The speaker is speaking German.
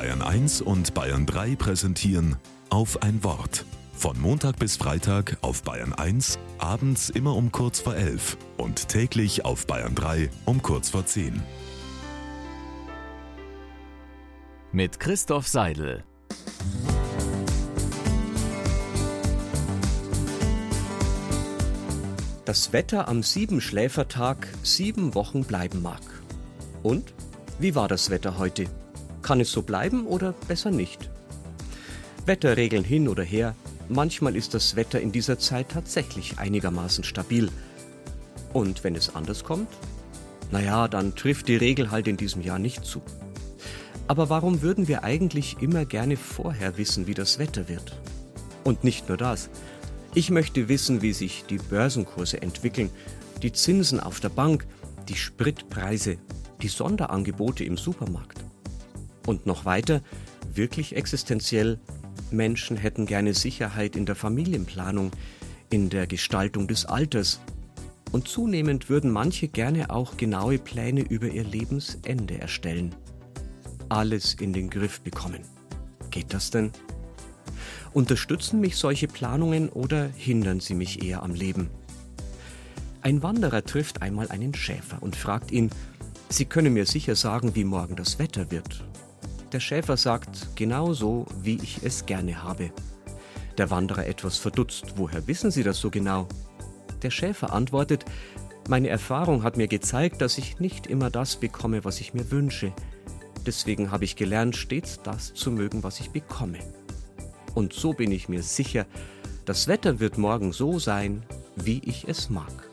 Bayern 1 und Bayern 3 präsentieren auf ein Wort. Von Montag bis Freitag auf Bayern 1, abends immer um kurz vor 11 und täglich auf Bayern 3 um kurz vor 10. Mit Christoph Seidel. Das Wetter am Siebenschläfertag sieben Wochen bleiben mag. Und? Wie war das Wetter heute? Kann es so bleiben oder besser nicht? Wetterregeln hin oder her, manchmal ist das Wetter in dieser Zeit tatsächlich einigermaßen stabil. Und wenn es anders kommt? Naja, dann trifft die Regel halt in diesem Jahr nicht zu. Aber warum würden wir eigentlich immer gerne vorher wissen, wie das Wetter wird? Und nicht nur das. Ich möchte wissen, wie sich die Börsenkurse entwickeln, die Zinsen auf der Bank, die Spritpreise, die Sonderangebote im Supermarkt. Und noch weiter, wirklich existenziell, Menschen hätten gerne Sicherheit in der Familienplanung, in der Gestaltung des Alters. Und zunehmend würden manche gerne auch genaue Pläne über ihr Lebensende erstellen. Alles in den Griff bekommen. Geht das denn? Unterstützen mich solche Planungen oder hindern sie mich eher am Leben? Ein Wanderer trifft einmal einen Schäfer und fragt ihn, Sie können mir sicher sagen, wie morgen das Wetter wird. Der Schäfer sagt, genau so, wie ich es gerne habe. Der Wanderer etwas verdutzt, woher wissen Sie das so genau? Der Schäfer antwortet, meine Erfahrung hat mir gezeigt, dass ich nicht immer das bekomme, was ich mir wünsche. Deswegen habe ich gelernt, stets das zu mögen, was ich bekomme. Und so bin ich mir sicher, das Wetter wird morgen so sein, wie ich es mag.